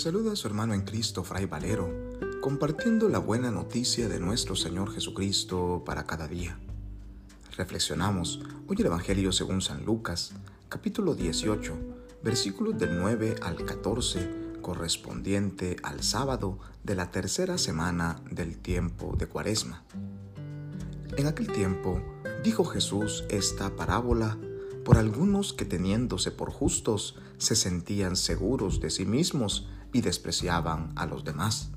saluda a su hermano en Cristo, Fray Valero, compartiendo la buena noticia de nuestro Señor Jesucristo para cada día. Reflexionamos hoy el Evangelio según San Lucas, capítulo 18, versículos del 9 al 14, correspondiente al sábado de la tercera semana del tiempo de Cuaresma. En aquel tiempo dijo Jesús esta parábola por algunos que teniéndose por justos se sentían seguros de sí mismos y despreciaban a los demás.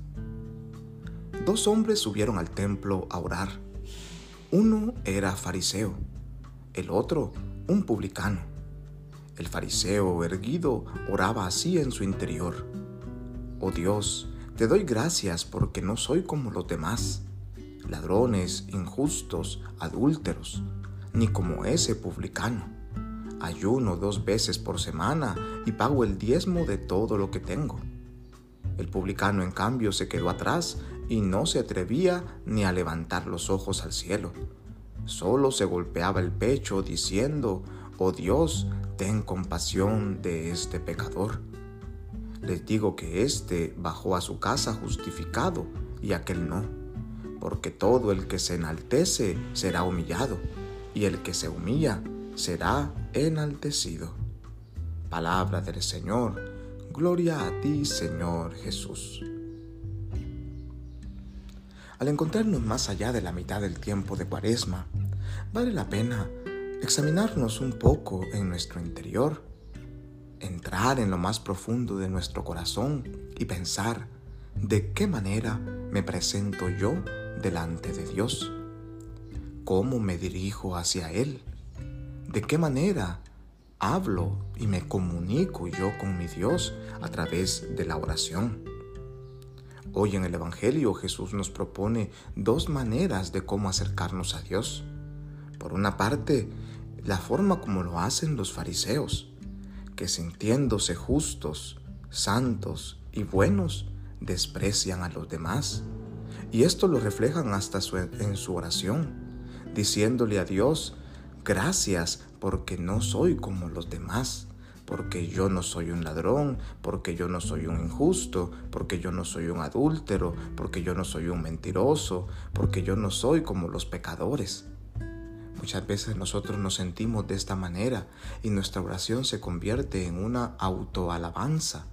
Dos hombres subieron al templo a orar. Uno era fariseo, el otro un publicano. El fariseo erguido oraba así en su interior. Oh Dios, te doy gracias porque no soy como los demás, ladrones, injustos, adúlteros, ni como ese publicano ayuno dos veces por semana y pago el diezmo de todo lo que tengo. El publicano, en cambio, se quedó atrás y no se atrevía ni a levantar los ojos al cielo. Solo se golpeaba el pecho diciendo, Oh Dios, ten compasión de este pecador. Les digo que éste bajó a su casa justificado y aquel no, porque todo el que se enaltece será humillado, y el que se humilla será enaltecido. Palabra del Señor, gloria a ti Señor Jesús. Al encontrarnos más allá de la mitad del tiempo de Cuaresma, vale la pena examinarnos un poco en nuestro interior, entrar en lo más profundo de nuestro corazón y pensar de qué manera me presento yo delante de Dios, cómo me dirijo hacia Él ¿De qué manera hablo y me comunico yo con mi Dios a través de la oración? Hoy en el Evangelio Jesús nos propone dos maneras de cómo acercarnos a Dios. Por una parte, la forma como lo hacen los fariseos, que sintiéndose justos, santos y buenos, desprecian a los demás. Y esto lo reflejan hasta en su oración, diciéndole a Dios Gracias porque no soy como los demás, porque yo no soy un ladrón, porque yo no soy un injusto, porque yo no soy un adúltero, porque yo no soy un mentiroso, porque yo no soy como los pecadores. Muchas veces nosotros nos sentimos de esta manera y nuestra oración se convierte en una autoalabanza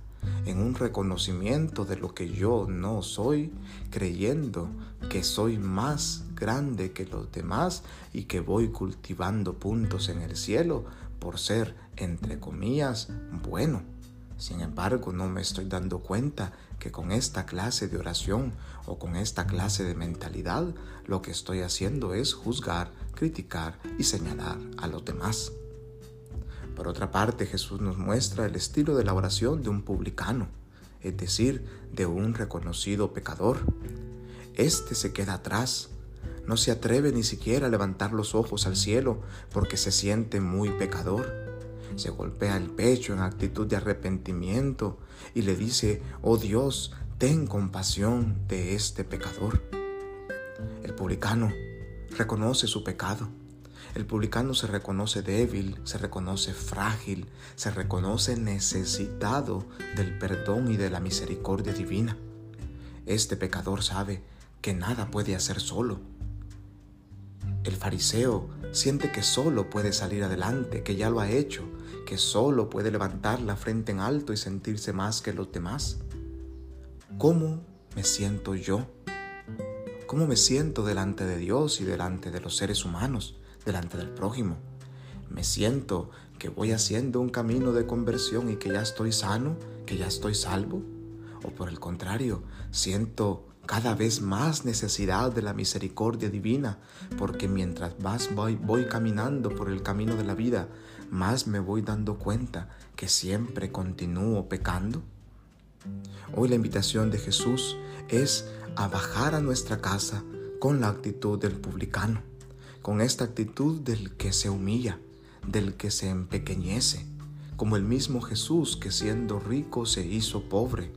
en un reconocimiento de lo que yo no soy, creyendo que soy más grande que los demás y que voy cultivando puntos en el cielo por ser, entre comillas, bueno. Sin embargo, no me estoy dando cuenta que con esta clase de oración o con esta clase de mentalidad lo que estoy haciendo es juzgar, criticar y señalar a los demás. Por otra parte, Jesús nos muestra el estilo de la oración de un publicano, es decir, de un reconocido pecador. Este se queda atrás, no se atreve ni siquiera a levantar los ojos al cielo porque se siente muy pecador. Se golpea el pecho en actitud de arrepentimiento y le dice, oh Dios, ten compasión de este pecador. El publicano reconoce su pecado el publicano se reconoce débil, se reconoce frágil, se reconoce necesitado del perdón y de la misericordia divina. Este pecador sabe que nada puede hacer solo. El fariseo siente que solo puede salir adelante, que ya lo ha hecho, que solo puede levantar la frente en alto y sentirse más que los demás. ¿Cómo me siento yo? ¿Cómo me siento delante de Dios y delante de los seres humanos? Delante del prójimo. Me siento que voy haciendo un camino de conversión y que ya estoy sano, que ya estoy salvo. O por el contrario, siento cada vez más necesidad de la misericordia divina, porque mientras más voy, caminando por el camino de la vida, más me voy dando cuenta que siempre continúo pecando. Hoy la invitación de Jesús es a bajar a nuestra casa con la actitud del publicano con esta actitud del que se humilla, del que se empequeñece, como el mismo Jesús que siendo rico se hizo pobre,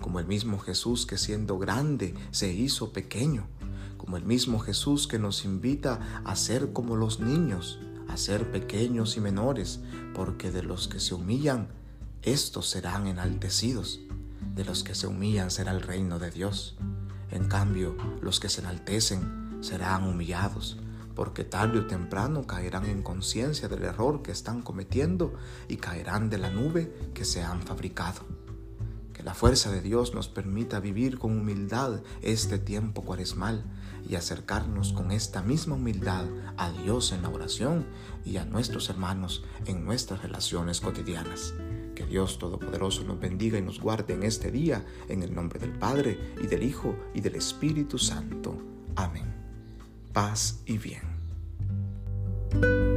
como el mismo Jesús que siendo grande se hizo pequeño, como el mismo Jesús que nos invita a ser como los niños, a ser pequeños y menores, porque de los que se humillan, estos serán enaltecidos. De los que se humillan será el reino de Dios. En cambio, los que se enaltecen serán humillados, porque tarde o temprano caerán en conciencia del error que están cometiendo y caerán de la nube que se han fabricado. Que la fuerza de Dios nos permita vivir con humildad este tiempo cuaresmal y acercarnos con esta misma humildad a Dios en la oración y a nuestros hermanos en nuestras relaciones cotidianas. Que Dios Todopoderoso nos bendiga y nos guarde en este día, en el nombre del Padre, y del Hijo, y del Espíritu Santo. Amén. Paz y bien. thank you